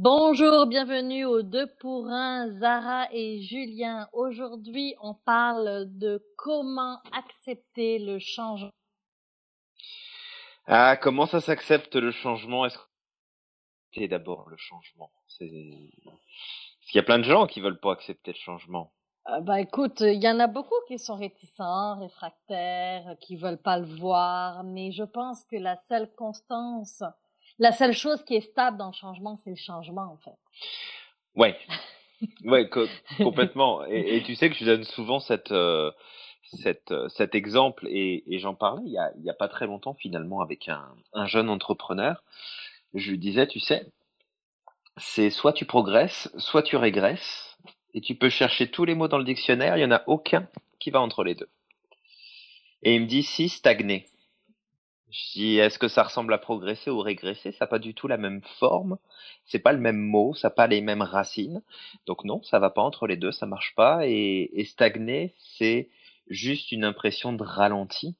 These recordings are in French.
Bonjour, bienvenue aux deux pour un, Zara et Julien. Aujourd'hui, on parle de comment accepter le changement. Ah, comment ça s'accepte le changement? Est-ce que c'est d'abord le changement? Parce qu'il y a plein de gens qui veulent pas accepter le changement. Euh, bah écoute, il y en a beaucoup qui sont réticents, réfractaires, qui veulent pas le voir, mais je pense que la seule constance, la seule chose qui est stable dans le changement, c'est le changement, en fait. Ouais, ouais, complètement. Et, et, tu sais que je donne souvent cette, euh, cette, euh, cet exemple, et, et j'en parlais il y, a, il y a pas très longtemps finalement avec un, un jeune entrepreneur. Je lui disais, tu sais, c'est soit tu progresses, soit tu régresses, et tu peux chercher tous les mots dans le dictionnaire, il y en a aucun qui va entre les deux. Et il me dit si stagner. Je dis, est-ce que ça ressemble à progresser ou régresser? Ça n'a pas du tout la même forme, c'est pas le même mot, ça n'a pas les mêmes racines. Donc non, ça va pas entre les deux, ça marche pas. Et, et stagner, c'est juste une impression de ralenti,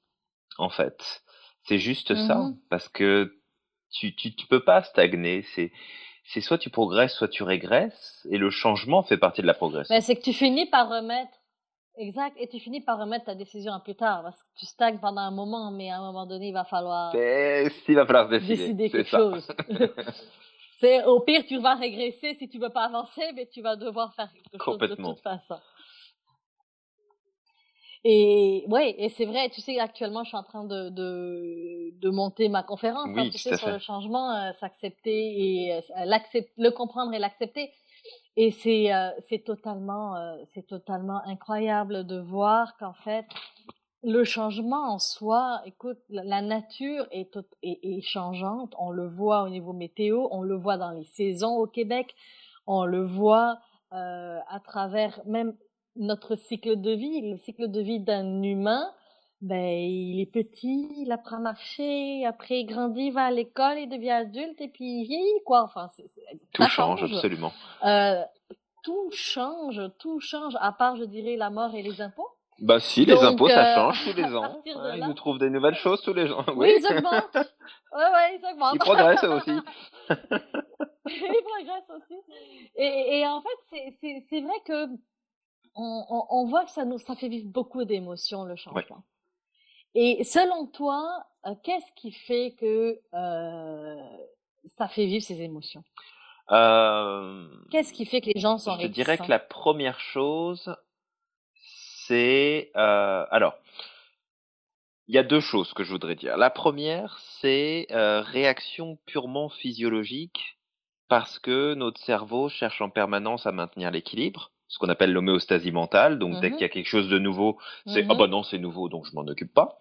en fait. C'est juste ça, Mhm. parce que tu, tu, tu peux pas stagner. C'est, c'est soit tu progresses, soit tu régresses, et le changement fait partie de la progression. Mais c'est que tu finis par remettre, exact, et tu finis par remettre ta décision à plus tard, parce que tu stagnes pendant un moment, mais à un moment donné, il va falloir C'est, il va falloir décider, décider quelque ça. chose. C'est au pire, tu vas régresser si tu veux pas avancer, mais tu vas devoir faire quelque chose de toute façon. Et ouais, et c'est vrai, tu sais, actuellement, je suis en train de, de, de monter ma conférence, hein, tu tout sais, sur le changement, euh, s'accepter et euh, l'accept- le comprendre et l'accepter. Et c'est euh, c'est totalement euh, c'est totalement incroyable de voir qu'en fait le changement en soi, écoute, la, la nature est, tot- est, est changeante. On le voit au niveau météo, on le voit dans les saisons au Québec, on le voit euh, à travers même notre cycle de vie. Le cycle de vie d'un humain, ben, il est petit, il apprend à marcher, après il grandit, il va à l'école, il devient adulte et puis il vieillit, quoi. Enfin, Tout change, change. absolument. Euh, tout change, tout change, à part, je dirais, la mort et les impôts. Bah si, les Donc, impôts, ça euh, change tous les ans. hein, ils nous trouvent des nouvelles choses tous les ans. oui, Oui, ils augmentent. Ouais, ouais, ils progressent aussi. ils progressent aussi. Et, et en fait, c'est vrai que on, on, on voit que ça nous, ça fait vivre beaucoup d'émotions, le Ouais. changement. Et selon toi, euh, qu'est-ce qui fait que euh, ça fait vivre ces émotions? Euh, Qu'est-ce qui fait que les gens sont je dirais que la première chose, c'est... alors, il y a deux choses que je voudrais dire. La première, c'est euh, réaction purement physiologique parce que notre cerveau cherche en permanence à maintenir l'équilibre, ce qu'on appelle l'homéostasie mentale. Donc dès qu'il y Mhm, a quelque chose de nouveau, c'est ah mhm, bah non, c'est nouveau, donc je m'en occupe pas.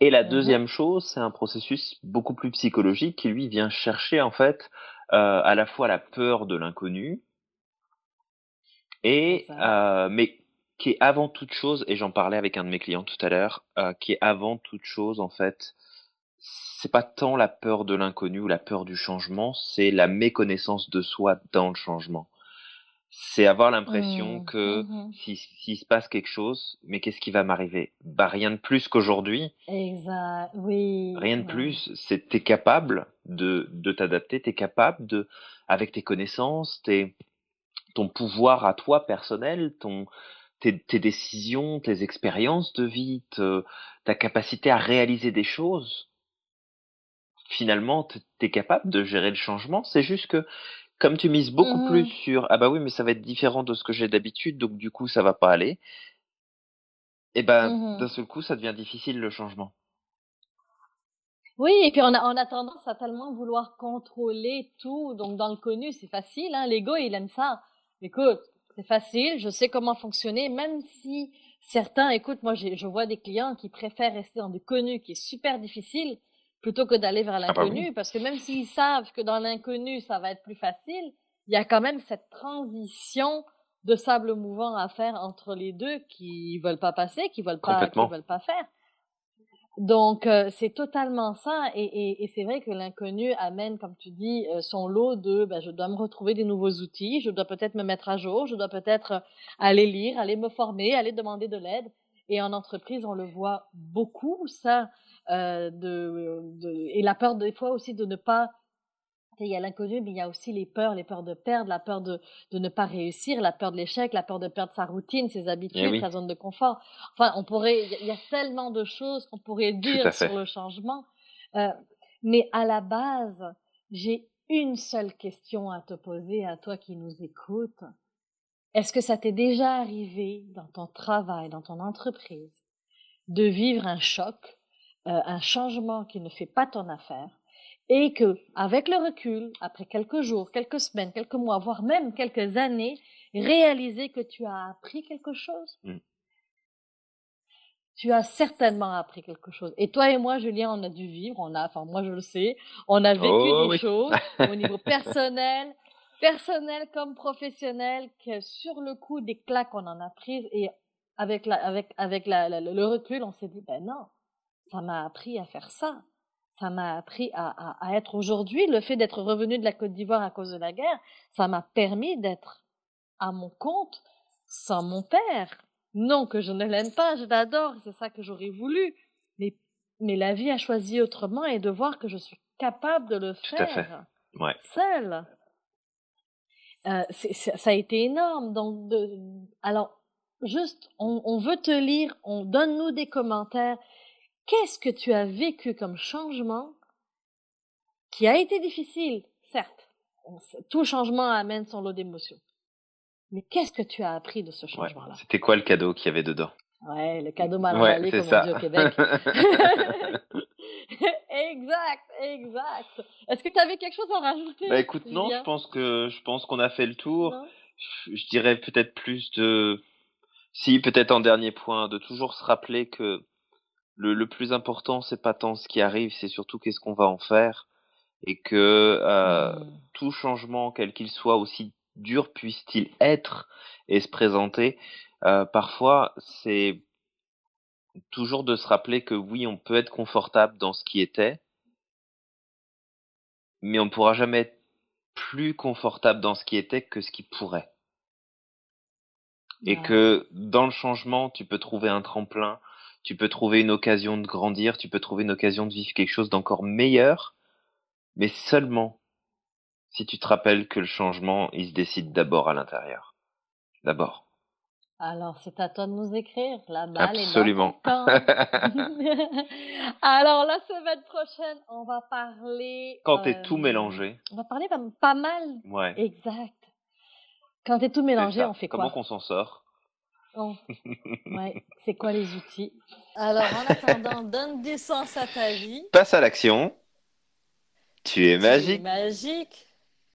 Et la mhm, deuxième chose, c'est un processus beaucoup plus psychologique qui lui vient chercher en fait euh, à la fois la peur de l'inconnu et euh, mais qui est avant toute chose, et j'en parlais avec un de mes clients tout à l'heure, euh, qui est avant toute chose en fait, c'est pas tant la peur de l'inconnu ou la peur du changement, c'est la méconnaissance de soi dans le changement. C'est avoir l'impression Mhm, que mhm. si, s'il se passe quelque chose, mais qu'est-ce qui va m'arriver? Bah rien de plus qu'aujourd'hui, Exact. Oui, rien de plus. C'est t'es capable de, de t'adapter, t'es capable de, avec tes connaissances, tes, ton pouvoir à toi personnel, ton, tes, tes décisions, tes expériences de vie, te- ta capacité à réaliser des choses, finalement, t- t'es capable de gérer le changement. C'est juste que, comme tu mises beaucoup plus Mhm, sur, ah bah oui, mais ça va être différent de ce que j'ai d'habitude, donc du coup, ça va pas aller, et ben, d'un mhm. seul coup, ça devient difficile le changement. Oui, et puis on a, on a tendance à tellement vouloir contrôler tout. Donc, dans le connu, c'est facile, hein. L'ego, il aime ça. Écoute, c'est facile, je sais comment fonctionner, même si certains, écoute, moi, je vois des clients qui préfèrent rester dans du connu qui est super difficile plutôt que d'aller vers Ah bah l'inconnu, parce que même s'ils savent que dans l'inconnu, ça va être plus facile, il y a quand même cette transition de sable mouvant à faire entre les deux qui veulent pas passer, qui veulent pas, qui veulent pas faire. Donc, euh, c'est totalement ça. Et, et, et c'est vrai que l'inconnu amène, comme tu dis, euh, son lot de, ben, je dois me retrouver des nouveaux outils, je dois peut-être me mettre à jour, je dois peut-être aller lire, aller me former, aller demander de l'aide. Et en entreprise, on le voit beaucoup, ça, euh, de, de, et la peur des fois aussi de ne pas il y a l'inconnu, mais il y a aussi les peurs, les peurs de perdre, la peur de, de ne pas réussir, la peur de l'échec, la peur de perdre sa routine, ses habitudes, sa zone de confort. Enfin, on pourrait, il y a tellement de choses qu'on pourrait dire sur le changement. Euh, mais à la base, j'ai une seule question à te poser à toi qui nous écoutes. Est-ce que ça t'est déjà arrivé dans ton travail, dans ton entreprise, de vivre un choc, euh, un changement qui ne fait pas ton affaire, et que, avec le recul, après quelques jours, quelques semaines, quelques mois, voire même quelques années, réaliser que tu as appris quelque chose. Mm. Tu as certainement appris quelque chose. Et toi et moi, Julien, on a dû vivre, on a, enfin moi je le sais, on a vécu oh des choses au niveau personnel, personnel comme professionnel, que sur le coup des claques on en a prises et avec la, avec avec la, le recul, on s'est dit ben non, ça m'a appris à faire ça ça m'a appris à, à, être aujourd'hui. Le fait d'être revenu de la Côte d'Ivoire à cause de la guerre, ça m'a permis d'être à mon compte sans mon père. Non que je ne l'aime pas, je l'adore, c'est ça que j'aurais voulu. Mais, mais la vie a choisi autrement et de voir que je suis capable de le faire ouais. seule. Euh, ça a été énorme. Donc, de, alors, juste, on, on veut te lire, on donne-nous des commentaires qu'est-ce que tu as vécu comme changement qui a été difficile, certes. Tout changement amène son lot d'émotions. Mais qu'est-ce que tu as appris de ce changement-là? C'était quoi le cadeau qu'il y avait dedans? Ouais, le cadeau mal emballé, comme on dit au Québec. exact, exact. Est-ce que tu avais quelque chose à rajouter Bah écoute, non, je pense que je pense qu'on a fait le tour. je dirais peut-être plus de, si peut-être en dernier point, de toujours se rappeler que le, le plus important, c'est pas tant ce qui arrive, c'est surtout qu'est-ce qu'on va en faire. Et que euh, mmh. tout changement, quel qu'il soit, aussi dur puisse-t-il être et se présenter, euh, parfois c'est toujours de se rappeler que oui, on peut être confortable dans ce qui était, mais on ne pourra jamais être plus confortable dans ce qui était que ce qui pourrait. Et que dans le changement, tu peux trouver un tremplin, tu peux trouver une occasion de grandir, tu peux trouver une occasion de vivre quelque chose d'encore meilleur, mais seulement si tu te rappelles que le changement, il se décide d'abord à l'intérieur. D'abord. Alors, c'est à toi de nous écrire. La balle Absolument. est dans Alors, la semaine prochaine, on va parler... Quand tu t'es tout euh, mélangé. On va parler pas, mal. Ouais. Exact. Quand t'es tout mélangé, on fait quoi? Comment qu'on s'en sort? Oh. Ouais. C'est quoi les outils? Alors, en attendant, donne du sens à ta vie. Passe à l'action. Tu es magique. Tu es magique.